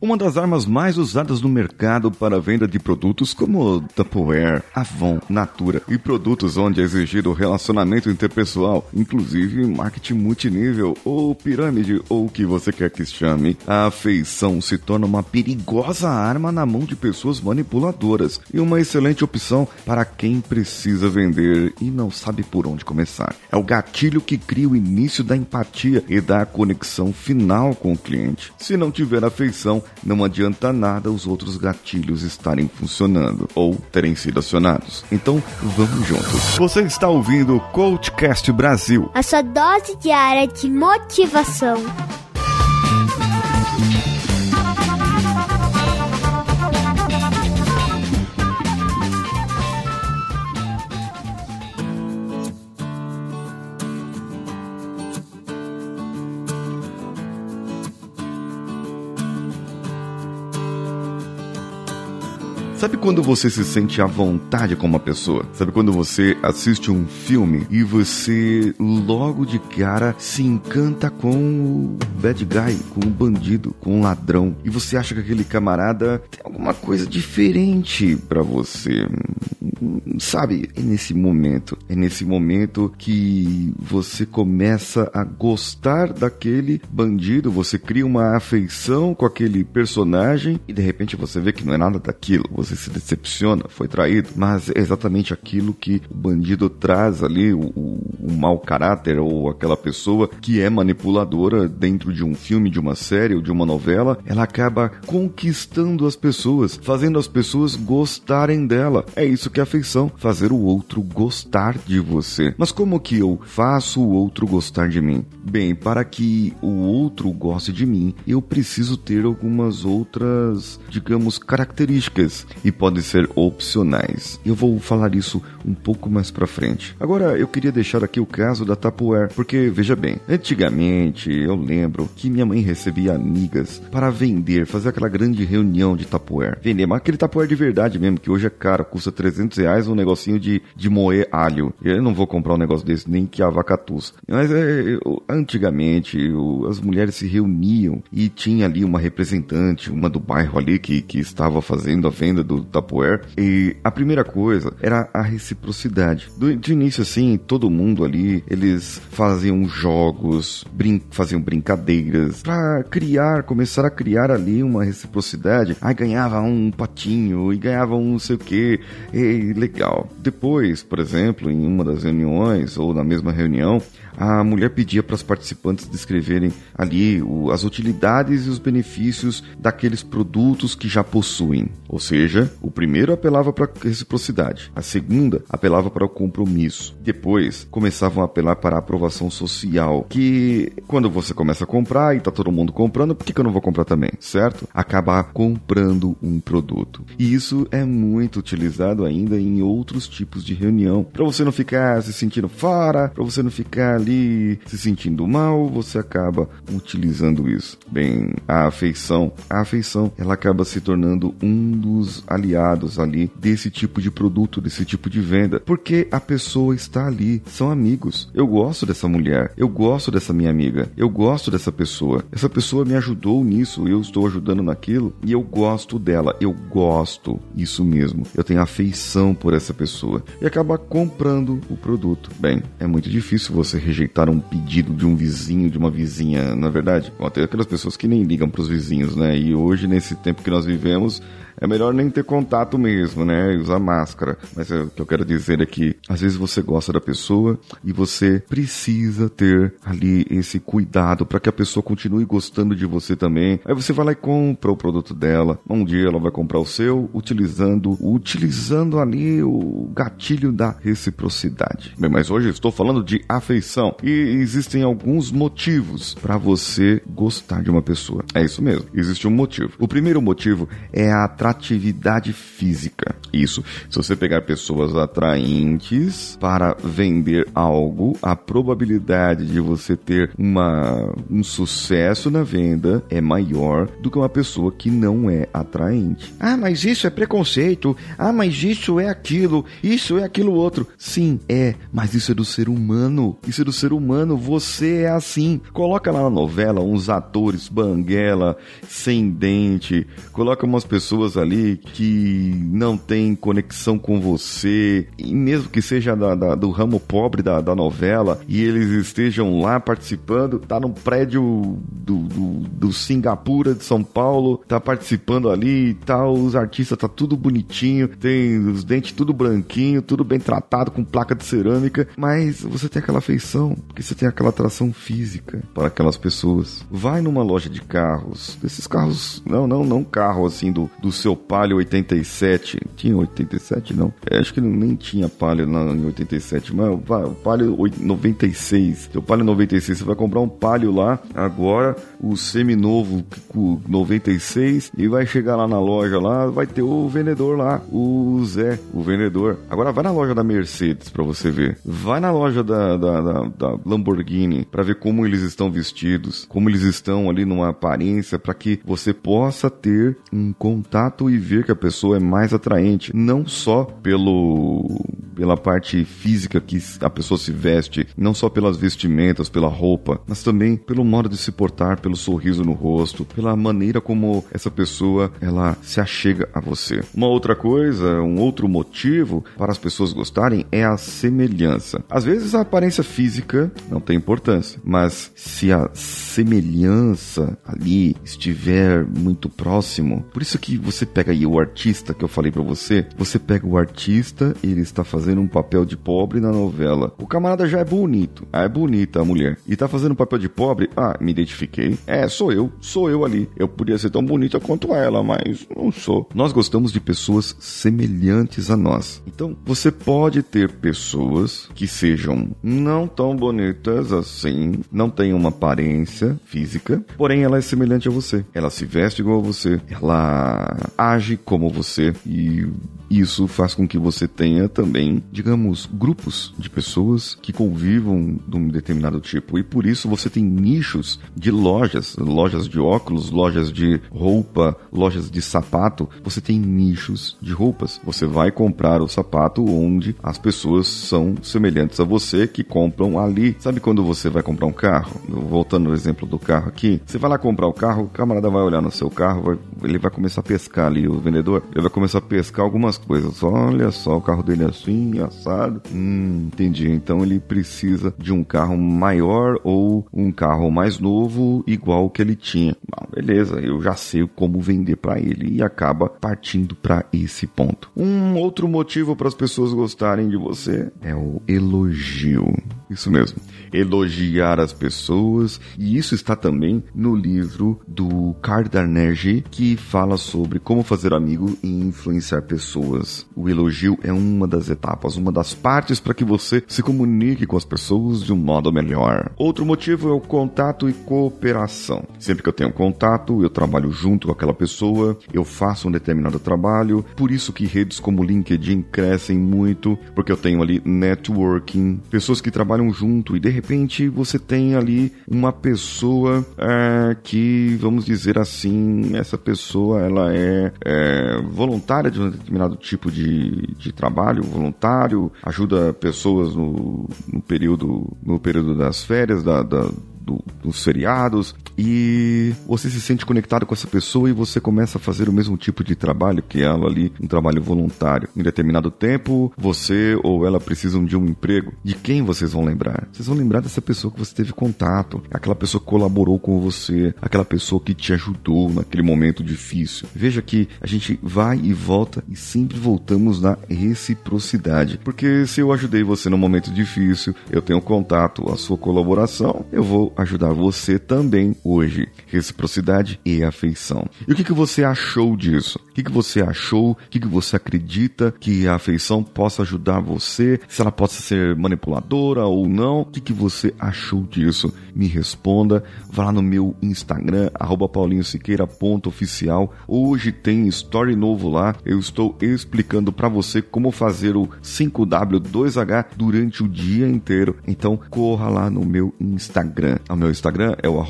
Uma das armas mais usadas no mercado para a venda de produtos como Tupperware, Avon, Natura e produtos onde é exigido relacionamento interpessoal, inclusive marketing multinível ou pirâmide ou o que você quer que chame, a afeição se torna uma perigosa arma na mão de pessoas manipuladoras e uma excelente opção para quem precisa vender e não sabe por onde começar. É o gatilho que cria o início da empatia e da conexão final com o cliente. Se não tiver afeição, não adianta nada os outros gatilhos estarem funcionando ou terem sido acionados. Então, vamos juntos. Você está ouvindo o Coachcast Brasil. A sua dose diária de motivação. Sabe quando você se sente à vontade com uma pessoa? Sabe quando você assiste um filme e você logo de cara se encanta com o bad guy, com o bandido, com o ladrão e você acha que aquele camarada tem alguma coisa diferente para você? Sabe, é nesse momento, é nesse momento que você começa a gostar daquele bandido, você cria uma afeição com aquele personagem e de repente você vê que não é nada daquilo. Você se decepciona, foi traído, mas é exatamente aquilo que o bandido traz ali, o, o, o mau caráter ou aquela pessoa que é manipuladora dentro de um filme, de uma série ou de uma novela, ela acaba conquistando as pessoas, fazendo as pessoas gostarem dela. É isso que é afeição, fazer o outro gostar de você. Mas como que eu faço o outro gostar de mim? Bem, para que o outro goste de mim, eu preciso ter algumas outras, digamos, características e podem ser opcionais. Eu vou falar isso um pouco mais para frente. Agora eu queria deixar aqui o caso da Tupperware, porque veja bem, antigamente eu lembro que minha mãe recebia amigas para vender, fazer aquela grande reunião de Tupperware. Vender, mas aquele Tupperware de verdade mesmo, que hoje é caro, custa 300 reais um negocinho de, de moer alho. Eu não vou comprar um negócio desse nem que a vaca tussa. Mas é, eu, antigamente eu, as mulheres se reuniam e tinha ali uma representante, uma do bairro ali que, que estava fazendo a venda do Tupperware. E a primeira coisa era a reciprocidade. Do, de início, assim, todo mundo ali, eles faziam jogos, brin faziam brincadeiras para criar, começar a criar ali uma reciprocidade. Aí ganhava um patinho e ganhava um não sei o que. E legal. Depois, por exemplo, em uma das reuniões ou na mesma reunião, a mulher pedia para os participantes descreverem ali o, as utilidades e os benefícios daqueles produtos que já possuem. Ou seja, o primeiro apelava para a reciprocidade, a segunda apelava para o compromisso. Depois começavam a apelar para a aprovação social, que quando você começa a comprar e tá todo mundo comprando, por que, que eu não vou comprar também, certo? Acabar comprando um produto. E isso é muito utilizado ainda em outros tipos de reunião, para você não ficar se sentindo fora, para você não ficar ali se sentindo mal, você acaba utilizando isso. Bem, a afeição, a afeição, ela acaba se tornando um dos aliados ali desse tipo de produto, desse tipo de venda, porque a pessoa está ali, são amigos. Eu gosto dessa mulher, eu gosto dessa minha amiga, eu gosto dessa pessoa. Essa pessoa me ajudou nisso, eu estou ajudando naquilo e eu gosto dela, eu gosto, isso mesmo. Eu tenho afeição por essa pessoa e acaba comprando o produto. Bem, é muito difícil você rejeitar um pedido de um vizinho, de uma vizinha, na é verdade. Tem aquelas pessoas que nem ligam para os vizinhos, né? E hoje, nesse tempo que nós vivemos, é melhor nem ter contato mesmo, né? E usar máscara. Mas é, o que eu quero dizer é que às vezes você gosta da pessoa e você precisa ter ali esse cuidado para que a pessoa continue gostando de você também. Aí você vai lá e compra o produto dela. Um dia ela vai comprar o seu utilizando, utilizando ali o gatilho da reciprocidade. Bem, mas hoje estou falando de afeição e existem alguns motivos para você gostar de uma pessoa. É isso mesmo. Existe um motivo. O primeiro motivo é a atração atratividade física. Isso. Se você pegar pessoas atraentes para vender algo, a probabilidade de você ter uma, um sucesso na venda é maior do que uma pessoa que não é atraente. Ah, mas isso é preconceito. Ah, mas isso é aquilo. Isso é aquilo outro. Sim, é. Mas isso é do ser humano. Isso é do ser humano. Você é assim. Coloca lá na novela uns atores banguela, sem dente. Coloca umas pessoas ali que não tem conexão com você. E mesmo que seja da, da, do ramo pobre da, da novela e eles estejam lá participando, tá num prédio do, do, do Singapura de São Paulo, tá participando ali e tal, os artistas tá tudo bonitinho, tem os dentes tudo branquinho, tudo bem tratado com placa de cerâmica, mas você tem aquela afeição, porque você tem aquela atração física para aquelas pessoas. Vai numa loja de carros, desses carros, não, não, não carro assim do, do seu Palio 87, tinha 87 não, é, acho que nem tinha Palio em 87, mas o Palio 96, seu Palio 96, você vai comprar um Palio lá, agora o semi-novo 96 e vai chegar lá na loja lá, vai ter o vendedor lá, o Zé, o vendedor. Agora vai na loja da Mercedes para você ver. Vai na loja da, da, da, da Lamborghini para ver como eles estão vestidos, como eles estão ali numa aparência para que você possa ter um contato e ver que a pessoa é mais atraente, não só pelo pela parte física que a pessoa se veste, não só pelas vestimentas, pela roupa, mas também pelo modo de se portar, pelo sorriso no rosto, pela maneira como essa pessoa ela se achega a você. Uma outra coisa, um outro motivo para as pessoas gostarem é a semelhança. Às vezes a aparência física não tem importância, mas se a semelhança ali estiver muito próximo, por isso que você pega aí o artista que eu falei para você, você pega o artista, ele está fazendo um papel de pobre na novela. O camarada já é bonito, ah, é bonita a mulher e tá fazendo um papel de pobre. Ah, me identifiquei. É, sou eu, sou eu ali. Eu podia ser tão bonita quanto ela, mas não sou. Nós gostamos de pessoas semelhantes a nós. Então, você pode ter pessoas que sejam não tão bonitas assim, não têm uma aparência física, porém ela é semelhante a você. Ela se veste igual a você, ela age como você e isso faz com que você tenha também, digamos, grupos de pessoas que convivam de um determinado tipo. E por isso você tem nichos de lojas, lojas de óculos, lojas de roupa, lojas de sapato. Você tem nichos de roupas. Você vai comprar o sapato onde as pessoas são semelhantes a você que compram ali. Sabe quando você vai comprar um carro? Voltando ao exemplo do carro aqui, você vai lá comprar o carro, o camarada vai olhar no seu carro, vai, ele vai começar a pescar ali, o vendedor, ele vai começar a pescar algumas coisas. Olha só, o carro dele é assim, assado. Hum, entendi. Então ele precisa de um carro maior ou um carro mais novo, igual o que ele tinha. Beleza, eu já sei como vender para ele e acaba partindo para esse ponto. Um outro motivo para as pessoas gostarem de você é o elogio. Isso mesmo. Elogiar as pessoas. E isso está também no livro do Cardarnergy, que fala sobre como fazer amigo e influenciar pessoas. O elogio é uma das etapas, uma das partes para que você se comunique com as pessoas de um modo melhor. Outro motivo é o contato e cooperação. Sempre que eu tenho contato, eu trabalho junto com aquela pessoa, eu faço um determinado trabalho. Por isso que redes como LinkedIn crescem muito, porque eu tenho ali networking, pessoas que trabalham trabalham junto e de repente você tem ali uma pessoa é, que, vamos dizer assim, essa pessoa ela é, é voluntária de um determinado tipo de, de trabalho, voluntário, ajuda pessoas no, no período no período das férias, da, da do, dos feriados e você se sente conectado com essa pessoa e você começa a fazer o mesmo tipo de trabalho que ela ali, um trabalho voluntário. Em determinado tempo, você ou ela precisam de um emprego. De quem vocês vão lembrar? Vocês vão lembrar dessa pessoa que você teve contato, aquela pessoa que colaborou com você, aquela pessoa que te ajudou naquele momento difícil. Veja que a gente vai e volta e sempre voltamos na reciprocidade. Porque se eu ajudei você no momento difícil, eu tenho contato, a sua colaboração, eu vou ajudar você também hoje: reciprocidade e afeição. E o que, que você achou disso? O que, que você achou? O que, que você acredita que a afeição possa ajudar você? Se ela possa ser manipuladora ou não? O que, que você achou disso? Me responda. Vá lá no meu Instagram, paulinhosiqueira.oficial. Hoje tem story novo lá. Eu estou explicando para você como fazer o 5W2H durante o dia inteiro. Então corra lá no meu Instagram. O meu Instagram é o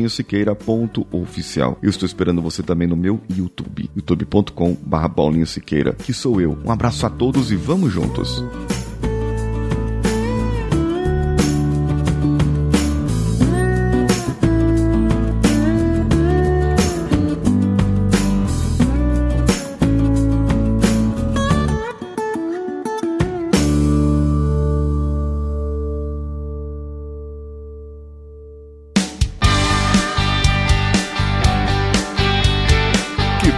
paulinhosiqueira.oficial. Eu estou esperando você também no meu YouTube, youtube.com.br Paulinho Siqueira, que sou eu. Um abraço a todos e vamos juntos.